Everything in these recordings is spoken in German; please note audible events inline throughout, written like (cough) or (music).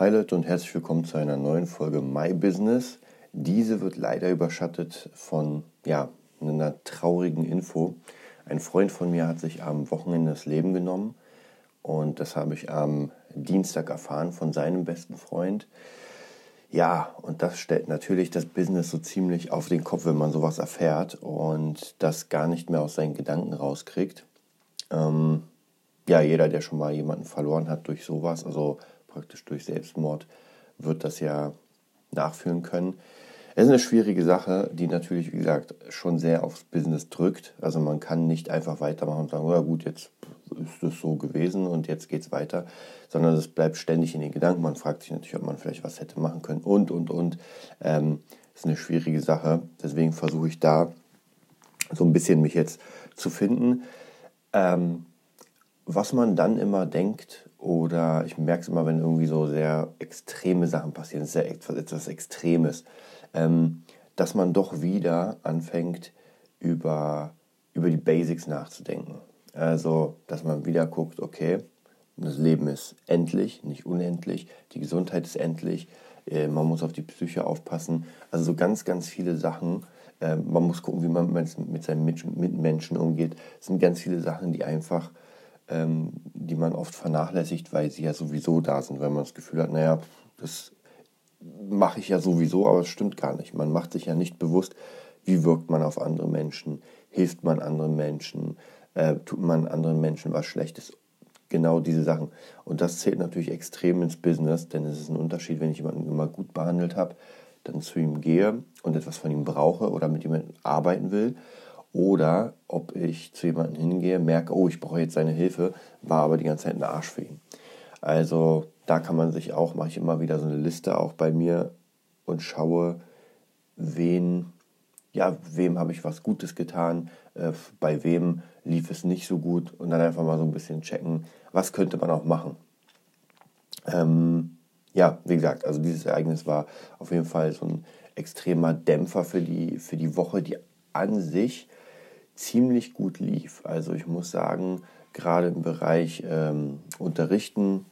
Hi Leute und herzlich willkommen zu einer neuen Folge My Business. Diese wird leider überschattet von ja, einer traurigen Info. Ein Freund von mir hat sich am Wochenende das Leben genommen und das habe ich am Dienstag erfahren von seinem besten Freund. Ja, und das stellt natürlich das Business so ziemlich auf den Kopf, wenn man sowas erfährt und das gar nicht mehr aus seinen Gedanken rauskriegt. Ähm, ja, jeder, der schon mal jemanden verloren hat durch sowas, also praktisch durch Selbstmord, wird das ja nachführen können. Es ist eine schwierige Sache, die natürlich, wie gesagt, schon sehr aufs Business drückt. Also man kann nicht einfach weitermachen und sagen, ja gut, jetzt ist es so gewesen und jetzt geht es weiter, sondern es bleibt ständig in den Gedanken. Man fragt sich natürlich, ob man vielleicht was hätte machen können und, und, und. Ähm, ist eine schwierige Sache. Deswegen versuche ich da so ein bisschen mich jetzt zu finden. Ähm, was man dann immer denkt, oder ich merke es immer, wenn irgendwie so sehr extreme Sachen passieren, sehr etwas, Extremes, ähm, dass man doch wieder anfängt, über, über die Basics nachzudenken. Also, dass man wieder guckt, okay, das Leben ist endlich, nicht unendlich, die Gesundheit ist endlich, äh, man muss auf die Psyche aufpassen. Also so ganz, ganz viele Sachen. Äh, man muss gucken, wie man mit seinen Mitmenschen umgeht. Es sind ganz viele Sachen, die einfach ähm, die man oft vernachlässigt, weil sie ja sowieso da sind, weil man das Gefühl hat, naja, das mache ich ja sowieso, aber es stimmt gar nicht. Man macht sich ja nicht bewusst, wie wirkt man auf andere Menschen, hilft man anderen Menschen, äh, tut man anderen Menschen was Schlechtes. Genau diese Sachen. Und das zählt natürlich extrem ins Business, denn es ist ein Unterschied, wenn ich jemanden immer gut behandelt habe, dann zu ihm gehe und etwas von ihm brauche oder mit jemandem arbeiten will oder ob ich zu jemandem hingehe, merke, oh, ich brauche jetzt seine Hilfe, war aber die ganze Zeit ein Arsch für ihn. Also da kann man sich auch, mache ich immer wieder so eine Liste auch bei mir und schaue, wen, ja, wem habe ich was Gutes getan, äh, bei wem lief es nicht so gut und dann einfach mal so ein bisschen checken, was könnte man auch machen. Ähm, ja, wie gesagt, also dieses Ereignis war auf jeden Fall so ein extremer Dämpfer für die, für die Woche, die an sich ziemlich gut lief. Also ich muss sagen, gerade im Bereich ähm, Unterrichten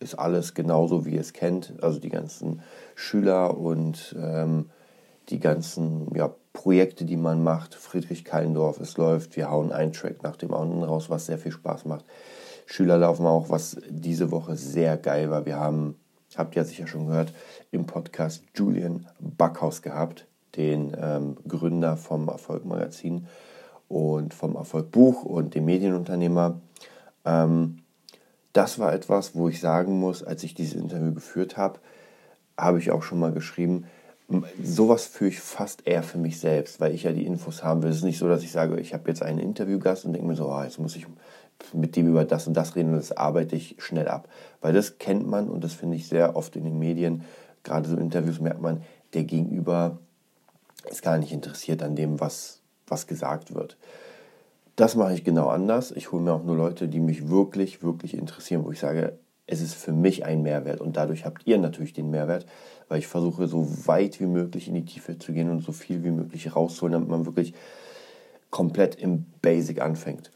ist alles genauso, wie ihr es kennt. Also die ganzen Schüler und ähm, die ganzen ja, Projekte, die man macht. Friedrich Kallendorf, es läuft. Wir hauen einen Track nach dem anderen raus, was sehr viel Spaß macht. Schüler laufen auch, was diese Woche sehr geil war. Wir haben, habt ihr sicher schon gehört, im Podcast Julian Backhaus gehabt, den ähm, Gründer vom Erfolg Magazin und vom Erfolg Buch und dem Medienunternehmer. Ähm, das war etwas, wo ich sagen muss, als ich dieses Interview geführt habe, habe ich auch schon mal geschrieben, sowas führe ich fast eher für mich selbst, weil ich ja die Infos haben will. Es ist nicht so, dass ich sage, ich habe jetzt einen Interviewgast und denke mir so, oh, jetzt muss ich mit dem über das und das reden und das arbeite ich schnell ab. Weil das kennt man und das finde ich sehr oft in den Medien, gerade so Interviews merkt man, der Gegenüber ist gar nicht interessiert an dem, was, was gesagt wird. Das mache ich genau anders. Ich hole mir auch nur Leute, die mich wirklich, wirklich interessieren, wo ich sage, es ist für mich ein Mehrwert und dadurch habt ihr natürlich den Mehrwert, weil ich versuche so weit wie möglich in die Tiefe zu gehen und so viel wie möglich rauszuholen, damit man wirklich komplett im Basic anfängt.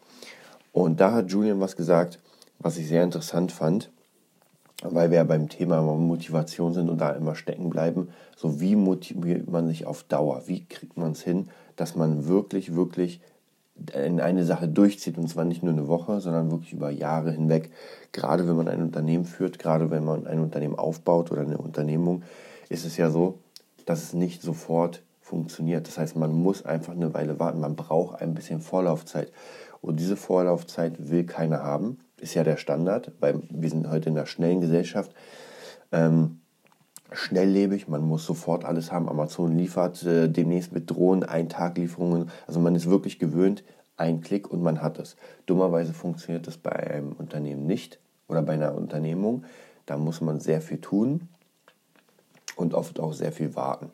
Und da hat Julian was gesagt, was ich sehr interessant fand, weil wir ja beim Thema Motivation sind und da immer stecken bleiben. So wie motiviert man sich auf Dauer? Wie kriegt man es hin, dass man wirklich, wirklich in eine Sache durchzieht und zwar nicht nur eine Woche, sondern wirklich über Jahre hinweg. Gerade wenn man ein Unternehmen führt, gerade wenn man ein Unternehmen aufbaut oder eine Unternehmung, ist es ja so, dass es nicht sofort funktioniert. Das heißt, man muss einfach eine Weile warten. Man braucht ein bisschen Vorlaufzeit. Und diese Vorlaufzeit will keiner haben. Ist ja der Standard, weil wir sind heute in einer schnellen Gesellschaft. Ähm, schnelllebig, man muss sofort alles haben. Amazon liefert äh, demnächst mit Drohnen Ein-Tag-Lieferungen. Also man ist wirklich gewöhnt, ein Klick und man hat es. Dummerweise funktioniert das bei einem Unternehmen nicht oder bei einer Unternehmung. Da muss man sehr viel tun und oft auch sehr viel warten.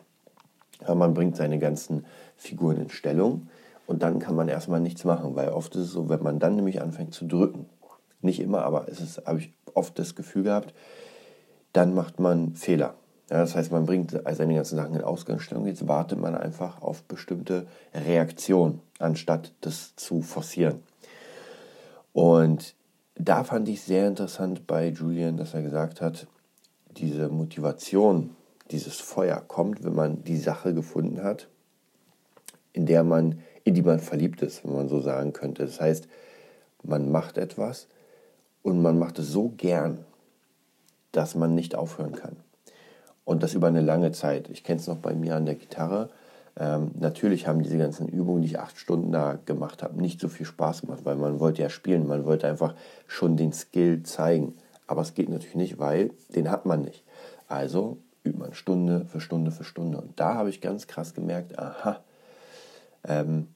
Ja, man bringt seine ganzen Figuren in Stellung und dann kann man erstmal nichts machen, weil oft ist es so, wenn man dann nämlich anfängt zu drücken, nicht immer, aber es ist, habe ich oft das Gefühl gehabt, dann macht man Fehler. Ja, das heißt, man bringt seine ganzen Sachen in Ausgangsstellung. Jetzt wartet man einfach auf bestimmte Reaktionen, anstatt das zu forcieren. Und da fand ich sehr interessant bei Julian, dass er gesagt hat, diese Motivation, dieses Feuer kommt, wenn man die Sache gefunden hat, in der man, in die man verliebt ist, wenn man so sagen könnte. Das heißt, man macht etwas und man macht es so gern, dass man nicht aufhören kann. Und das über eine lange Zeit. Ich kenne es noch bei mir an der Gitarre. Ähm, natürlich haben diese ganzen Übungen, die ich acht Stunden da gemacht habe, nicht so viel Spaß gemacht, weil man wollte ja spielen, man wollte einfach schon den Skill zeigen. Aber es geht natürlich nicht, weil den hat man nicht. Also übt man Stunde für Stunde für Stunde. Und da habe ich ganz krass gemerkt, aha, ähm,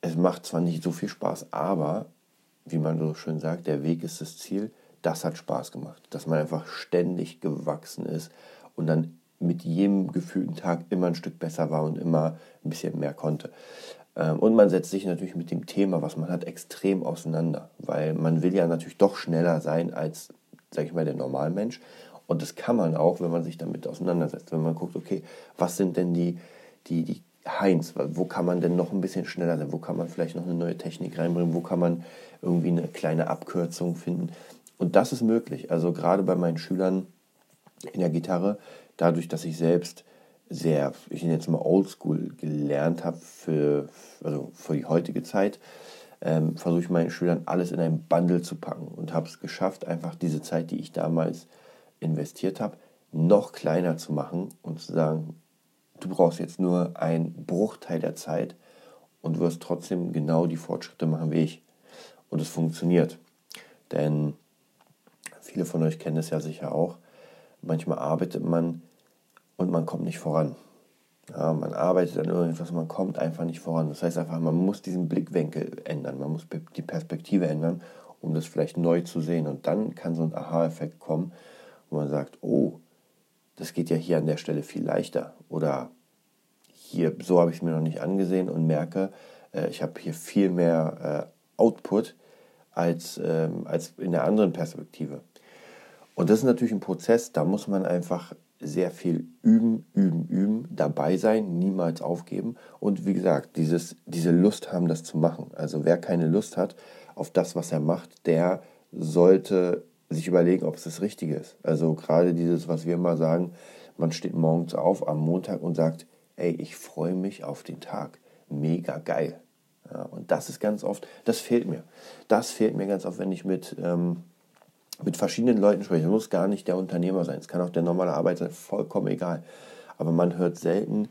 es macht zwar nicht so viel Spaß, aber wie man so schön sagt, der Weg ist das Ziel. Das hat Spaß gemacht, dass man einfach ständig gewachsen ist und dann mit jedem gefühlten Tag immer ein Stück besser war und immer ein bisschen mehr konnte. Ähm, und man setzt sich natürlich mit dem Thema, was man hat, extrem auseinander, weil man will ja natürlich doch schneller sein als, sag ich mal, der Normalmensch. Und das kann man auch, wenn man sich damit auseinandersetzt. Wenn man guckt, okay, was sind denn die, die, die Heinz, wo kann man denn noch ein bisschen schneller sein? Wo kann man vielleicht noch eine neue Technik reinbringen? Wo kann man irgendwie eine kleine Abkürzung finden? Und das ist möglich. Also gerade bei meinen Schülern in der Gitarre, dadurch, dass ich selbst sehr, ich nenne jetzt mal Oldschool gelernt habe für, also für die heutige Zeit, ähm, versuche ich meinen Schülern alles in ein Bundle zu packen und habe es geschafft, einfach diese Zeit, die ich damals investiert habe, noch kleiner zu machen und zu sagen, du brauchst jetzt nur einen Bruchteil der Zeit und wirst trotzdem genau die Fortschritte machen wie ich. Und es funktioniert. Denn viele von euch kennen es ja sicher auch. Manchmal arbeitet man und man kommt nicht voran. Ja, man arbeitet an irgendwas, man kommt einfach nicht voran. Das heißt einfach, man muss diesen Blickwinkel ändern, man muss die Perspektive ändern, um das vielleicht neu zu sehen. Und dann kann so ein Aha-Effekt kommen, wo man sagt, oh, das geht ja hier an der Stelle viel leichter. Oder hier, so habe ich es mir noch nicht angesehen und merke, äh, ich habe hier viel mehr äh, Output als, ähm, als in der anderen Perspektive. Und das ist natürlich ein Prozess, da muss man einfach sehr viel üben, üben, üben, dabei sein, niemals aufgeben und wie gesagt, dieses, diese Lust haben, das zu machen. Also wer keine Lust hat auf das, was er macht, der sollte sich überlegen, ob es das Richtige ist. Also gerade dieses, was wir immer sagen, man steht morgens auf am Montag und sagt, ey, ich freue mich auf den Tag. Mega geil. Ja, und das ist ganz oft, das fehlt mir. Das fehlt mir ganz oft, wenn ich mit, ähm, mit verschiedenen Leuten spreche. Es muss gar nicht der Unternehmer sein, es kann auch der normale Arbeiter sein, vollkommen egal. Aber man hört selten,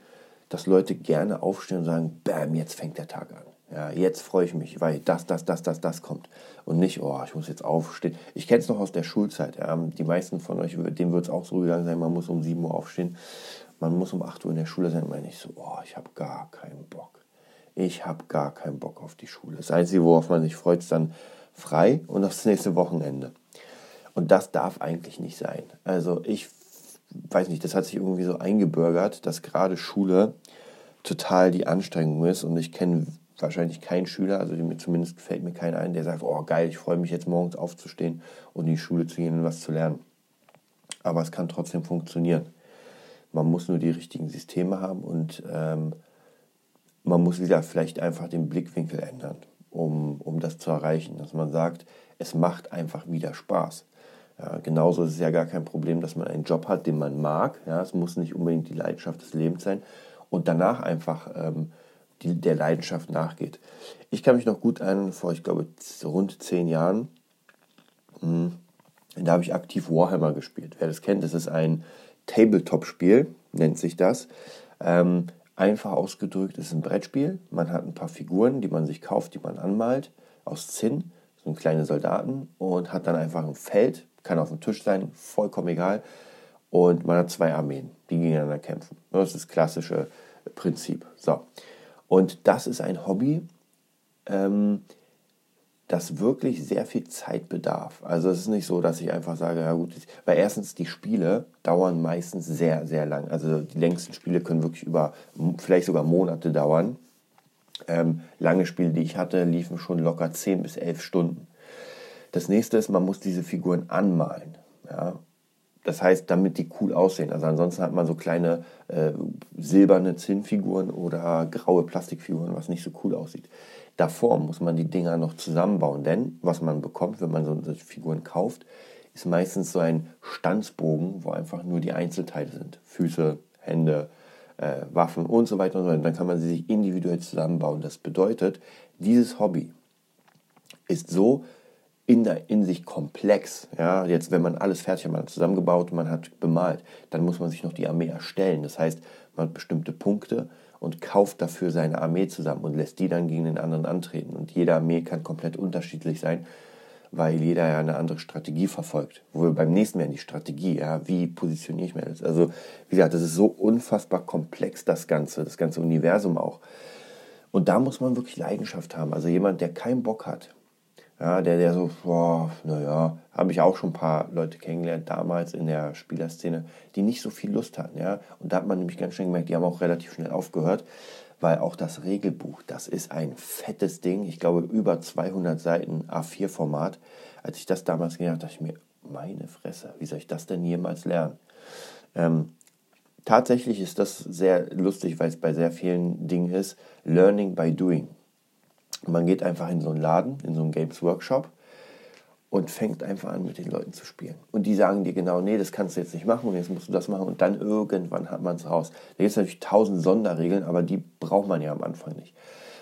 dass Leute gerne aufstehen und sagen, bam, jetzt fängt der Tag an. Ja, jetzt freue ich mich, weil das, das, das, das, das kommt. Und nicht, oh, ich muss jetzt aufstehen. Ich kenne es noch aus der Schulzeit. Ja. Die meisten von euch, dem wird es auch so gegangen sein, man muss um 7 Uhr aufstehen. Man muss um 8 Uhr in der Schule sein. meine ich so, oh, ich habe gar keinen Bock. Ich habe gar keinen Bock auf die Schule. Das Einzige, worauf man sich freut, ist dann frei und aufs nächste Wochenende. Und das darf eigentlich nicht sein. Also ich weiß nicht, das hat sich irgendwie so eingebürgert, dass gerade Schule total die Anstrengung ist. Und ich kenne wahrscheinlich keinen Schüler, also zumindest fällt mir keiner ein, der sagt, oh geil, ich freue mich jetzt morgens aufzustehen und in die Schule zu gehen und was zu lernen. Aber es kann trotzdem funktionieren. Man muss nur die richtigen Systeme haben und ähm, man muss wieder vielleicht einfach den Blickwinkel ändern, um, um das zu erreichen. Dass man sagt, es macht einfach wieder Spaß. Ja, genauso ist es ja gar kein Problem, dass man einen Job hat, den man mag. Ja, es muss nicht unbedingt die Leidenschaft des Lebens sein. Und danach einfach ähm, die, der Leidenschaft nachgeht. Ich kann mich noch gut erinnern, vor, ich glaube, rund zehn Jahren, hm, da habe ich aktiv Warhammer gespielt. Wer das kennt, das ist ein Tabletop-Spiel, nennt sich das. Ähm, einfach ausgedrückt ist ein Brettspiel. Man hat ein paar Figuren, die man sich kauft, die man anmalt, aus Zinn, so kleine Soldaten, und hat dann einfach ein Feld, kann auf dem Tisch sein, vollkommen egal. Und man hat zwei Armeen, die gegeneinander kämpfen. Das ist das klassische Prinzip. So. Und das ist ein Hobby, ähm, das wirklich sehr viel Zeit bedarf. Also es ist nicht so, dass ich einfach sage, ja gut, weil erstens die Spiele dauern meistens sehr, sehr lang. Also die längsten Spiele können wirklich über vielleicht sogar Monate dauern. Ähm, lange Spiele, die ich hatte, liefen schon locker 10 bis 11 Stunden. Das nächste ist, man muss diese Figuren anmalen. Ja? Das heißt, damit die cool aussehen. Also ansonsten hat man so kleine äh, silberne Zinnfiguren oder graue Plastikfiguren, was nicht so cool aussieht. Davor muss man die Dinger noch zusammenbauen, denn was man bekommt, wenn man so Figuren kauft, ist meistens so ein Stanzbogen, wo einfach nur die Einzelteile sind. Füße, Hände, äh, Waffen und so weiter und so weiter. Dann kann man sie sich individuell zusammenbauen. Das bedeutet, dieses Hobby ist so in, der, in sich komplex. Ja, jetzt, wenn man alles fertig hat, man hat zusammengebaut, man hat bemalt, dann muss man sich noch die Armee erstellen. Das heißt, man hat bestimmte Punkte und kauft dafür seine Armee zusammen und lässt die dann gegen den anderen antreten. Und jede Armee kann komplett unterschiedlich sein, weil jeder ja eine andere Strategie verfolgt. Wo wir beim nächsten in die Strategie, ja, wie positioniere ich mir das? Also, wie gesagt, das ist so unfassbar komplex, das Ganze, das ganze Universum auch. Und da muss man wirklich Leidenschaft haben. Also jemand, der keinen Bock hat, ja, der, der so, boah, naja, habe ich auch schon ein paar Leute kennengelernt damals in der Spielerszene, die nicht so viel Lust hatten. Ja? Und da hat man nämlich ganz schnell gemerkt, die haben auch relativ schnell aufgehört, weil auch das Regelbuch, das ist ein fettes Ding. Ich glaube, über 200 Seiten A4-Format. Als ich das damals gelernt habe, dachte ich mir, meine Fresse, wie soll ich das denn jemals lernen? Ähm, tatsächlich ist das sehr lustig, weil es bei sehr vielen Dingen ist. Learning by doing. Man geht einfach in so einen Laden, in so einen Games Workshop und fängt einfach an, mit den Leuten zu spielen. Und die sagen dir genau, nee, das kannst du jetzt nicht machen und jetzt musst du das machen und dann irgendwann hat man es raus. Da gibt es natürlich tausend Sonderregeln, aber die braucht man ja am Anfang nicht.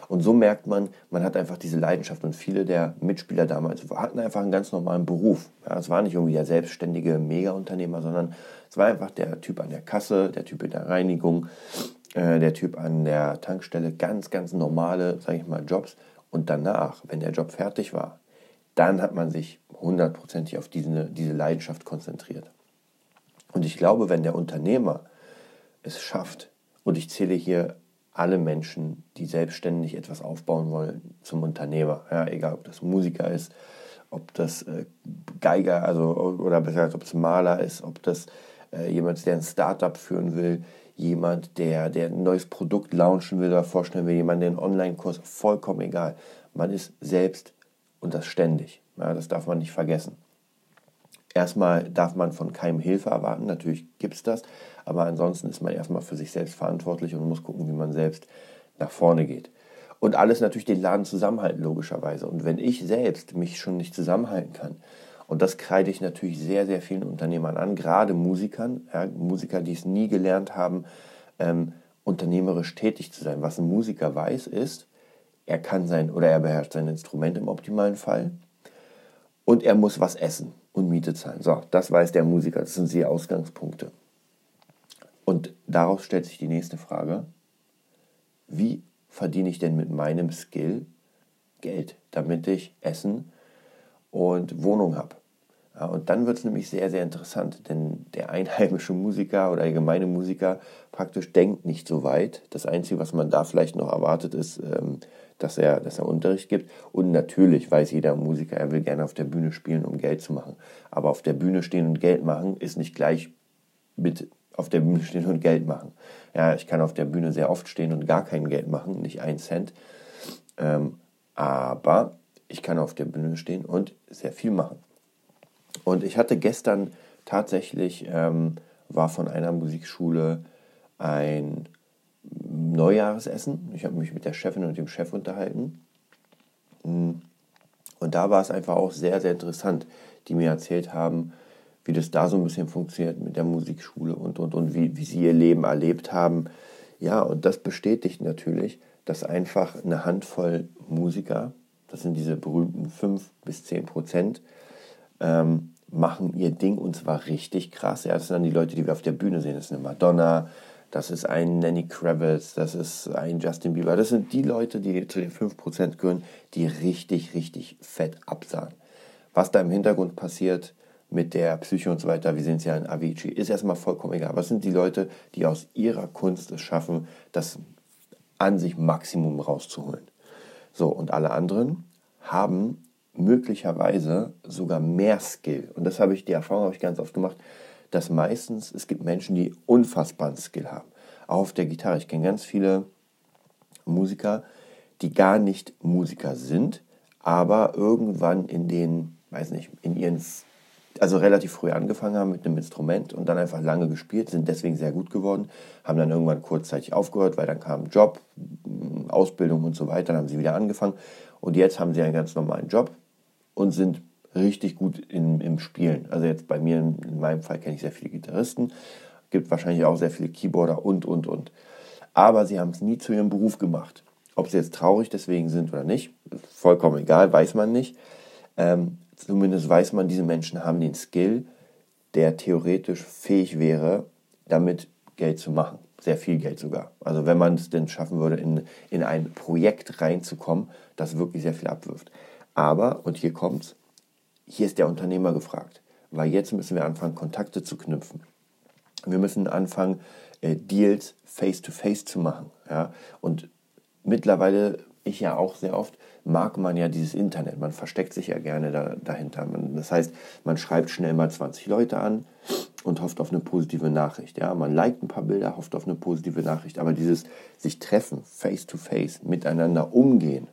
Und so merkt man, man hat einfach diese Leidenschaft und viele der Mitspieler damals hatten einfach einen ganz normalen Beruf. Ja, es war nicht irgendwie der selbstständige Mega-Unternehmer, sondern es war einfach der Typ an der Kasse, der Typ in der Reinigung, äh, der Typ an der Tankstelle, ganz, ganz normale, sage ich mal, Jobs. Und danach, wenn der Job fertig war, dann hat man sich hundertprozentig auf diese, diese Leidenschaft konzentriert. Und ich glaube, wenn der Unternehmer es schafft, und ich zähle hier alle Menschen, die selbstständig etwas aufbauen wollen, zum Unternehmer, ja, egal ob das Musiker ist, ob das äh, Geiger, also oder besser gesagt, ob es Maler ist, ob das äh, jemand der ein Startup führen will, jemand, der, der ein neues Produkt launchen will oder vorstellen will, jemand, der einen Online-Kurs, vollkommen egal. Man ist selbst und das ständig. Ja, das darf man nicht vergessen. Erstmal darf man von keinem Hilfe erwarten, natürlich gibt es das, aber ansonsten ist man erstmal für sich selbst verantwortlich und muss gucken, wie man selbst nach vorne geht. Und alles natürlich den Laden zusammenhalten, logischerweise. Und wenn ich selbst mich schon nicht zusammenhalten kann, und das kreide ich natürlich sehr, sehr vielen Unternehmern an, gerade Musikern, ja, Musiker, die es nie gelernt haben, ähm, unternehmerisch tätig zu sein. Was ein Musiker weiß, ist, er kann sein oder er beherrscht sein Instrument im optimalen Fall und er muss was essen und Miete zahlen. So, das weiß der Musiker, das sind die Ausgangspunkte. Und daraus stellt sich die nächste Frage, wie verdiene ich denn mit meinem Skill Geld, damit ich Essen und Wohnung habe? Und dann wird es nämlich sehr, sehr interessant, denn der einheimische Musiker oder allgemeine Musiker praktisch denkt nicht so weit. Das Einzige, was man da vielleicht noch erwartet, ist, ähm, dass, er, dass er Unterricht gibt. Und natürlich weiß jeder Musiker, er will gerne auf der Bühne spielen, um Geld zu machen. Aber auf der Bühne stehen und Geld machen ist nicht gleich mit auf der Bühne stehen und Geld machen. Ja, ich kann auf der Bühne sehr oft stehen und gar kein Geld machen, nicht ein Cent. Ähm, aber ich kann auf der Bühne stehen und sehr viel machen. Und ich hatte gestern tatsächlich, ähm, war von einer Musikschule ein Neujahresessen. Ich habe mich mit der Chefin und dem Chef unterhalten. Mm. Und da war es einfach auch sehr, sehr interessant, die mir erzählt haben, wie das da so ein bisschen funktioniert mit der Musikschule und, und, und wie, wie sie ihr Leben erlebt haben. Ja, und das bestätigt natürlich, dass einfach eine Handvoll Musiker, das sind diese berühmten 5 bis 10 Prozent, ähm, machen ihr Ding und zwar richtig krass. Ja, das sind dann die Leute, die wir auf der Bühne sehen. Das ist eine Madonna, das ist ein Nanny Kravitz, das ist ein Justin Bieber. Das sind die Leute, die zu den 5% gehören, die richtig, richtig fett absahen. Was da im Hintergrund passiert mit der Psyche und so weiter, wir sehen es ja in Avicii, ist erstmal vollkommen egal. Was sind die Leute, die aus ihrer Kunst es schaffen, das an sich Maximum rauszuholen? So, und alle anderen haben möglicherweise sogar mehr Skill. Und das habe ich, die Erfahrung habe ich ganz oft gemacht, dass meistens es gibt Menschen, die unfassbaren Skill haben. Auch auf der Gitarre. Ich kenne ganz viele Musiker, die gar nicht Musiker sind, aber irgendwann in den, weiß nicht, in ihren, also relativ früh angefangen haben mit einem Instrument und dann einfach lange gespielt, sind deswegen sehr gut geworden, haben dann irgendwann kurzzeitig aufgehört, weil dann kam Job, Ausbildung und so weiter, dann haben sie wieder angefangen und jetzt haben sie einen ganz normalen Job und sind richtig gut in, im Spielen. Also jetzt bei mir, in meinem Fall kenne ich sehr viele Gitarristen, gibt wahrscheinlich auch sehr viele Keyboarder und, und, und. Aber sie haben es nie zu ihrem Beruf gemacht. Ob sie jetzt traurig deswegen sind oder nicht, vollkommen egal, weiß man nicht. Ähm, zumindest weiß man, diese Menschen haben den Skill, der theoretisch fähig wäre, damit Geld zu machen. Sehr viel Geld sogar. Also wenn man es denn schaffen würde, in, in ein Projekt reinzukommen, das wirklich sehr viel abwirft. Aber, und hier kommt's, hier ist der Unternehmer gefragt. Weil jetzt müssen wir anfangen, Kontakte zu knüpfen. Wir müssen anfangen, äh, Deals face-to-face -face zu machen. Ja? Und mittlerweile, ich ja auch sehr oft, mag man ja dieses Internet. Man versteckt sich ja gerne da, dahinter. Man, das heißt, man schreibt schnell mal 20 Leute an und hofft auf eine positive Nachricht. Ja, man liked ein paar Bilder, hofft auf eine positive Nachricht. Aber dieses sich treffen, face to face, miteinander umgehen,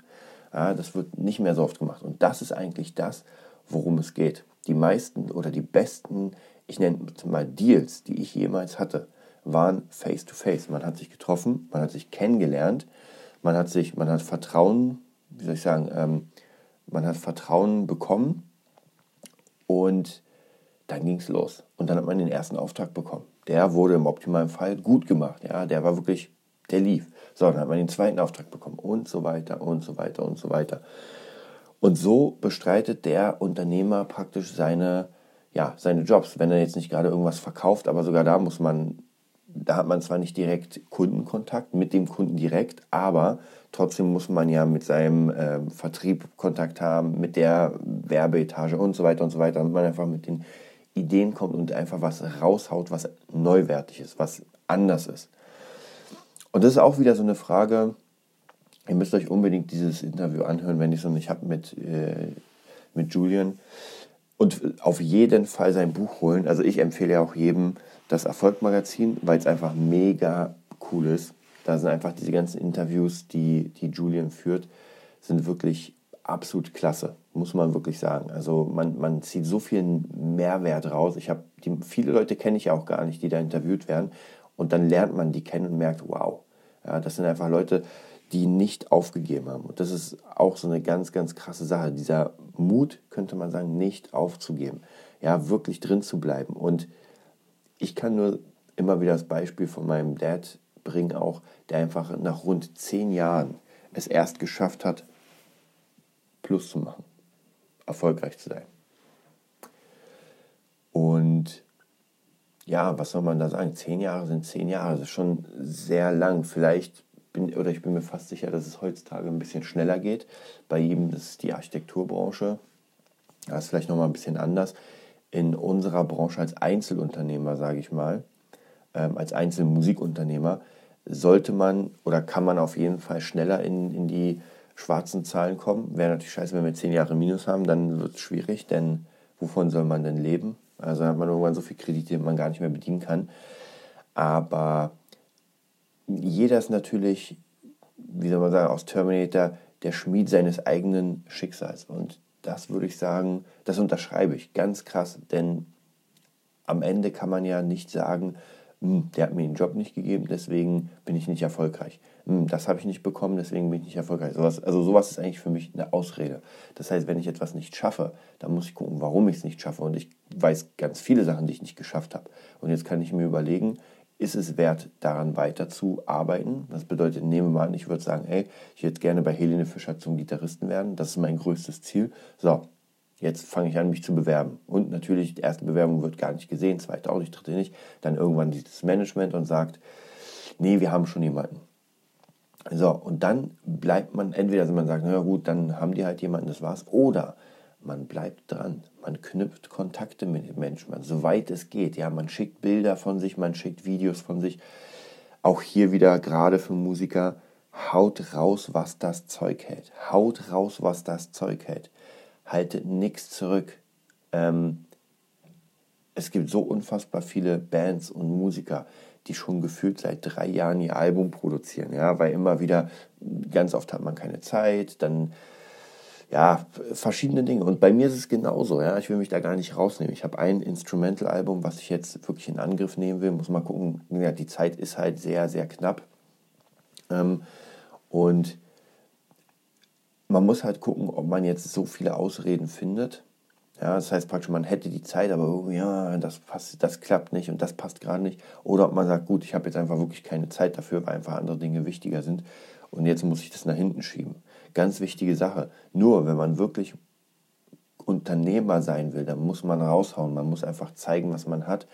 ja, das wird nicht mehr so oft gemacht. Und das ist eigentlich das, worum es geht. Die meisten oder die besten, ich nenne mal Deals, die ich jemals hatte, waren face to face. Man hat sich getroffen, man hat sich kennengelernt, man hat sich, man hat Vertrauen wie soll ich sagen, ähm, man hat Vertrauen bekommen und dann ging es los. Und dann hat man den ersten Auftrag bekommen. Der wurde im optimalen Fall gut gemacht. Ja, der war wirklich, der lief. So, dann hat man den zweiten Auftrag bekommen und so weiter und so weiter und so weiter. Und so bestreitet der Unternehmer praktisch seine, ja, seine Jobs. Wenn er jetzt nicht gerade irgendwas verkauft, aber sogar da muss man da hat man zwar nicht direkt Kundenkontakt mit dem Kunden direkt, aber trotzdem muss man ja mit seinem äh, Vertrieb Kontakt haben, mit der Werbeetage und so weiter und so weiter, damit man einfach mit den Ideen kommt und einfach was raushaut, was neuwertig ist, was anders ist. Und das ist auch wieder so eine Frage, ihr müsst euch unbedingt dieses Interview anhören, wenn ich es noch nicht habe mit, äh, mit Julian. Und auf jeden Fall sein Buch holen. Also ich empfehle ja auch jedem, das Erfolgmagazin, weil es einfach mega cool ist. Da sind einfach diese ganzen Interviews, die, die Julian führt, sind wirklich absolut klasse, muss man wirklich sagen. Also man, man zieht so viel Mehrwert raus. Ich habe viele Leute kenne ich auch gar nicht, die da interviewt werden. Und dann lernt man die kennen und merkt, wow, ja, das sind einfach Leute, die nicht aufgegeben haben. Und das ist auch so eine ganz, ganz krasse Sache. Dieser Mut, könnte man sagen, nicht aufzugeben. Ja, wirklich drin zu bleiben. Und ich kann nur immer wieder das Beispiel von meinem Dad bringen, auch der einfach nach rund zehn Jahren es erst geschafft hat, Plus zu machen, erfolgreich zu sein. Und ja, was soll man da sagen? Zehn Jahre sind zehn Jahre, das ist schon sehr lang. Vielleicht bin, oder ich bin mir fast sicher, dass es heutzutage ein bisschen schneller geht. Bei ihm, das ist die Architekturbranche. Das ist vielleicht nochmal ein bisschen anders in unserer Branche als Einzelunternehmer, sage ich mal, ähm, als Einzelmusikunternehmer, sollte man oder kann man auf jeden Fall schneller in, in die schwarzen Zahlen kommen. Wäre natürlich scheiße, wenn wir zehn Jahre Minus haben, dann wird es schwierig, denn wovon soll man denn leben? Also hat man irgendwann so viel Kredite, die man gar nicht mehr bedienen kann. Aber jeder ist natürlich, wie soll man sagen, aus Terminator der Schmied seines eigenen Schicksals. Und das würde ich sagen, das unterschreibe ich ganz krass, denn am Ende kann man ja nicht sagen, hm, der hat mir den Job nicht gegeben, deswegen bin ich nicht erfolgreich. Hm, das habe ich nicht bekommen, deswegen bin ich nicht erfolgreich. Sowas, also sowas ist eigentlich für mich eine Ausrede. Das heißt, wenn ich etwas nicht schaffe, dann muss ich gucken, warum ich es nicht schaffe. Und ich weiß ganz viele Sachen, die ich nicht geschafft habe. Und jetzt kann ich mir überlegen, ist es wert, daran weiterzuarbeiten. Das bedeutet, nehme mal an, ich würde sagen, ey, ich würde gerne bei Helene Fischer zum Gitarristen werden. Das ist mein größtes Ziel. So, jetzt fange ich an, mich zu bewerben. Und natürlich, die erste Bewerbung wird gar nicht gesehen, zweite auch nicht, dritte nicht. Dann irgendwann dieses Management und sagt, nee, wir haben schon jemanden. So, und dann bleibt man, entweder also man sagt, na gut, dann haben die halt jemanden, das war's. Oder man bleibt dran, man knüpft Kontakte mit den Menschen, man, soweit es geht. Ja, man schickt Bilder von sich, man schickt Videos von sich. Auch hier wieder gerade für Musiker, haut raus, was das Zeug hält. Haut raus, was das Zeug hält. Haltet nichts zurück. Ähm, es gibt so unfassbar viele Bands und Musiker, die schon gefühlt seit drei Jahren ihr Album produzieren, ja, weil immer wieder, ganz oft hat man keine Zeit, dann ja, verschiedene Dinge. Und bei mir ist es genauso, ja. Ich will mich da gar nicht rausnehmen. Ich habe ein Instrumental-Album, was ich jetzt wirklich in Angriff nehmen will. Muss mal gucken. Ja, die Zeit ist halt sehr, sehr knapp. Ähm, und man muss halt gucken, ob man jetzt so viele Ausreden findet. Ja, das heißt praktisch, man hätte die Zeit, aber irgendwie, ja, das, passt, das klappt nicht und das passt gerade nicht. Oder ob man sagt, gut, ich habe jetzt einfach wirklich keine Zeit dafür, weil einfach andere Dinge wichtiger sind und jetzt muss ich das nach hinten schieben. Ganz wichtige Sache. Nur wenn man wirklich Unternehmer sein will, dann muss man raushauen. Man muss einfach zeigen, was man hat.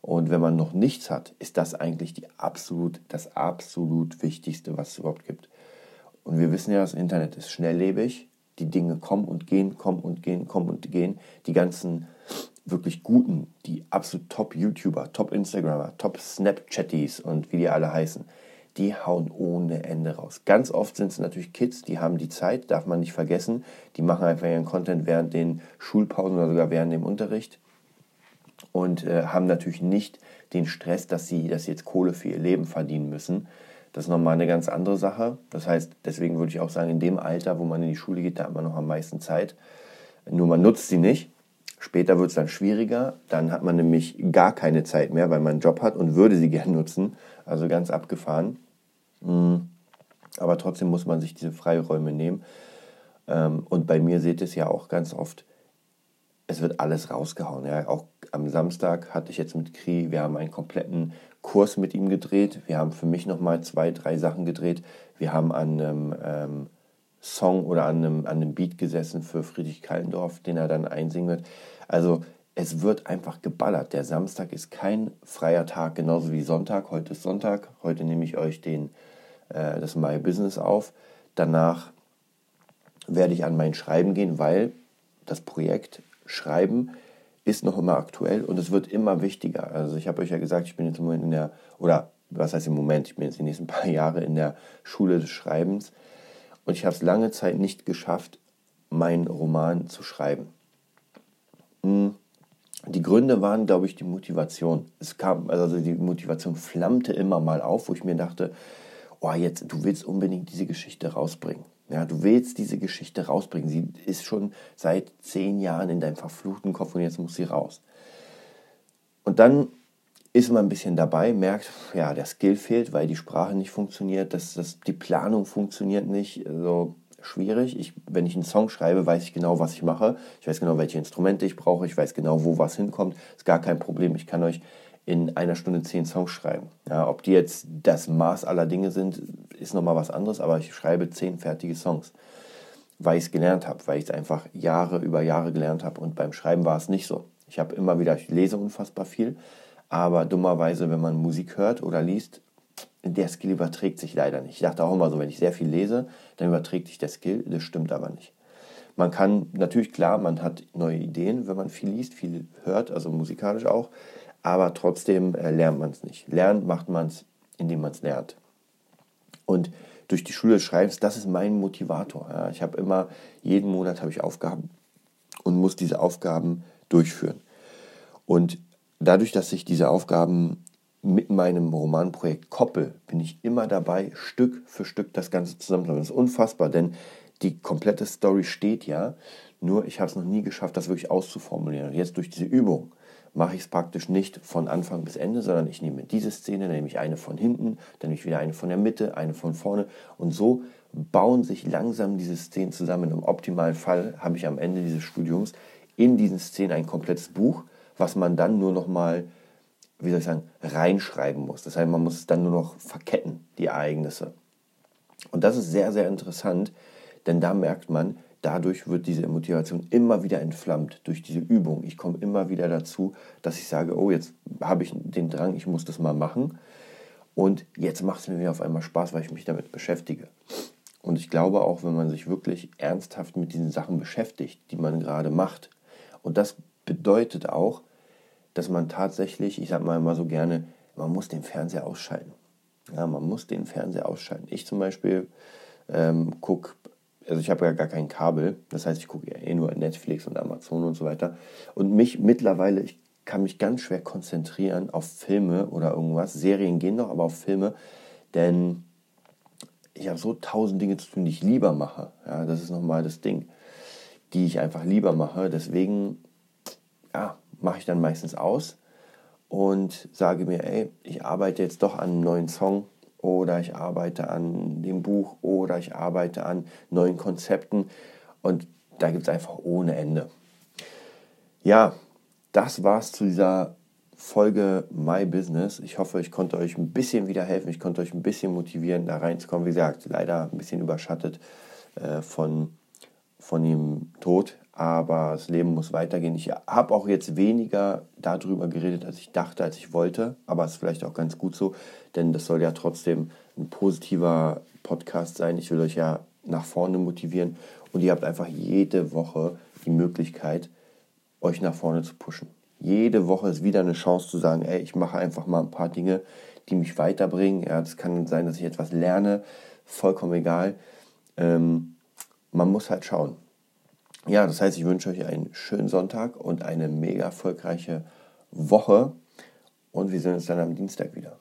Und wenn man noch nichts hat, ist das eigentlich die absolut, das absolut Wichtigste, was es überhaupt gibt. Und wir wissen ja, das Internet ist schnelllebig. Die Dinge kommen und gehen, kommen und gehen, kommen und gehen. Die ganzen wirklich guten, die absolut Top-YouTuber, Top-Instagrammer, Top-Snapchatties und wie die alle heißen, die hauen ohne Ende raus. Ganz oft sind es natürlich Kids, die haben die Zeit, darf man nicht vergessen. Die machen einfach ihren Content während den Schulpausen oder sogar während dem Unterricht und äh, haben natürlich nicht den Stress, dass sie, dass sie jetzt Kohle für ihr Leben verdienen müssen. Das ist nochmal eine ganz andere Sache. Das heißt, deswegen würde ich auch sagen, in dem Alter, wo man in die Schule geht, da hat man noch am meisten Zeit. Nur man nutzt sie nicht. Später wird es dann schwieriger. Dann hat man nämlich gar keine Zeit mehr, weil man einen Job hat und würde sie (laughs) gern nutzen. Also ganz abgefahren. Mhm. Aber trotzdem muss man sich diese Freiräume nehmen. Ähm, und bei mir seht es ja auch ganz oft, es wird alles rausgehauen. Ja. Auch am Samstag hatte ich jetzt mit Kri, wir haben einen kompletten Kurs mit ihm gedreht. Wir haben für mich nochmal zwei, drei Sachen gedreht. Wir haben an einem ähm, Song oder an einem, an einem Beat gesessen für Friedrich Kallendorf, den er dann einsingen wird. Also es wird einfach geballert. Der Samstag ist kein freier Tag, genauso wie Sonntag. Heute ist Sonntag. Heute nehme ich euch den, äh, das My Business auf. Danach werde ich an mein Schreiben gehen, weil das Projekt Schreiben ist noch immer aktuell und es wird immer wichtiger. Also ich habe euch ja gesagt, ich bin jetzt im Moment in der, oder was heißt im Moment, ich bin jetzt die nächsten (laughs) paar Jahre in der Schule des Schreibens und ich habe es lange Zeit nicht geschafft, meinen Roman zu schreiben. Hm, die Gründe waren, glaube ich, die Motivation. Es kam, also die Motivation flammte immer mal auf, wo ich mir dachte, oh, jetzt, du willst unbedingt diese Geschichte rausbringen. Ja, du willst diese Geschichte rausbringen. Sie ist schon seit zehn Jahren in deinem verfluchten Kopf und jetzt muss sie raus. Und dann ist man ein bisschen dabei, merkt, ja, der Skill fehlt, weil die Sprache nicht funktioniert, dass, dass die Planung funktioniert nicht. Also schwierig. Ich, wenn ich einen Song schreibe, weiß ich genau, was ich mache. Ich weiß genau, welche Instrumente ich brauche. Ich weiß genau, wo was hinkommt. Ist gar kein Problem. Ich kann euch in einer Stunde zehn Songs schreiben. Ja, ob die jetzt das Maß aller Dinge sind, ist nochmal was anderes, aber ich schreibe zehn fertige Songs, weil ich es gelernt habe, weil ich es einfach Jahre über Jahre gelernt habe und beim Schreiben war es nicht so. Ich habe immer wieder, ich lese unfassbar viel, aber dummerweise, wenn man Musik hört oder liest, der Skill überträgt sich leider nicht. Ich dachte auch immer so, wenn ich sehr viel lese, dann überträgt sich der Skill, das stimmt aber nicht. Man kann natürlich klar, man hat neue Ideen, wenn man viel liest, viel hört, also musikalisch auch, aber trotzdem äh, lernt man es nicht. Lernen macht man es, indem man es lernt. Und durch die Schule des Schreibens, das ist mein Motivator. Ja. Ich habe immer, jeden Monat habe ich Aufgaben und muss diese Aufgaben durchführen. Und dadurch, dass ich diese Aufgaben mit meinem Romanprojekt koppel, bin ich immer dabei, Stück für Stück das Ganze zusammenzuhalten. Das ist unfassbar, denn die komplette Story steht ja, nur ich habe es noch nie geschafft, das wirklich auszuformulieren. Jetzt durch diese Übung mache ich es praktisch nicht von Anfang bis Ende, sondern ich nehme diese Szene, dann nehme ich eine von hinten, dann nehme ich wieder eine von der Mitte, eine von vorne und so bauen sich langsam diese Szenen zusammen. Im optimalen Fall habe ich am Ende dieses Studiums in diesen Szenen ein komplettes Buch, was man dann nur noch mal, wie soll ich sagen, reinschreiben muss. Das heißt, man muss es dann nur noch verketten, die Ereignisse. Und das ist sehr, sehr interessant, denn da merkt man, dadurch wird diese Motivation immer wieder entflammt durch diese Übung. Ich komme immer wieder dazu, dass ich sage, oh, jetzt habe ich den Drang, ich muss das mal machen. Und jetzt macht es mir wieder auf einmal Spaß, weil ich mich damit beschäftige. Und ich glaube auch, wenn man sich wirklich ernsthaft mit diesen Sachen beschäftigt, die man gerade macht, und das bedeutet auch, dass man tatsächlich, ich sage mal immer so gerne, man muss den Fernseher ausschalten. Ja, man muss den Fernseher ausschalten. Ich zum Beispiel ähm, gucke also ich habe ja gar kein Kabel, das heißt, ich gucke ja eh nur Netflix und Amazon und so weiter. Und mich mittlerweile, ich kann mich ganz schwer konzentrieren auf Filme oder irgendwas. Serien gehen noch, aber auf Filme, denn ich habe so tausend Dinge zu tun, die ich lieber mache. Ja, das ist nochmal das Ding, die ich einfach lieber mache. Deswegen, ja, mache ich dann meistens aus und sage mir, ey, ich arbeite jetzt doch an einem neuen Song oder ich arbeite an dem Buch oder ich arbeite an neuen Konzepten und da gibt es einfach ohne Ende. Ja, das war's zu dieser Folge My Business. Ich hoffe, ich konnte euch ein bisschen wieder helfen. Ich konnte euch ein bisschen motivieren, da reinzukommen. Wie gesagt, leider ein bisschen überschattet äh, von, von dem Tod. Aber das Leben muss weitergehen. Ich habe auch jetzt weniger darüber geredet, als ich dachte, als ich wollte. Aber es ist vielleicht auch ganz gut so, denn das soll ja trotzdem ein positiver Podcast sein. Ich will euch ja nach vorne motivieren. Und ihr habt einfach jede Woche die Möglichkeit, euch nach vorne zu pushen. Jede Woche ist wieder eine Chance zu sagen, ey, ich mache einfach mal ein paar Dinge, die mich weiterbringen. Ja, das kann sein, dass ich etwas lerne, vollkommen egal. Ähm, man muss halt schauen. Ja, das heißt, ich wünsche euch einen schönen Sonntag und eine mega erfolgreiche Woche. Und wir sehen uns dann am Dienstag wieder.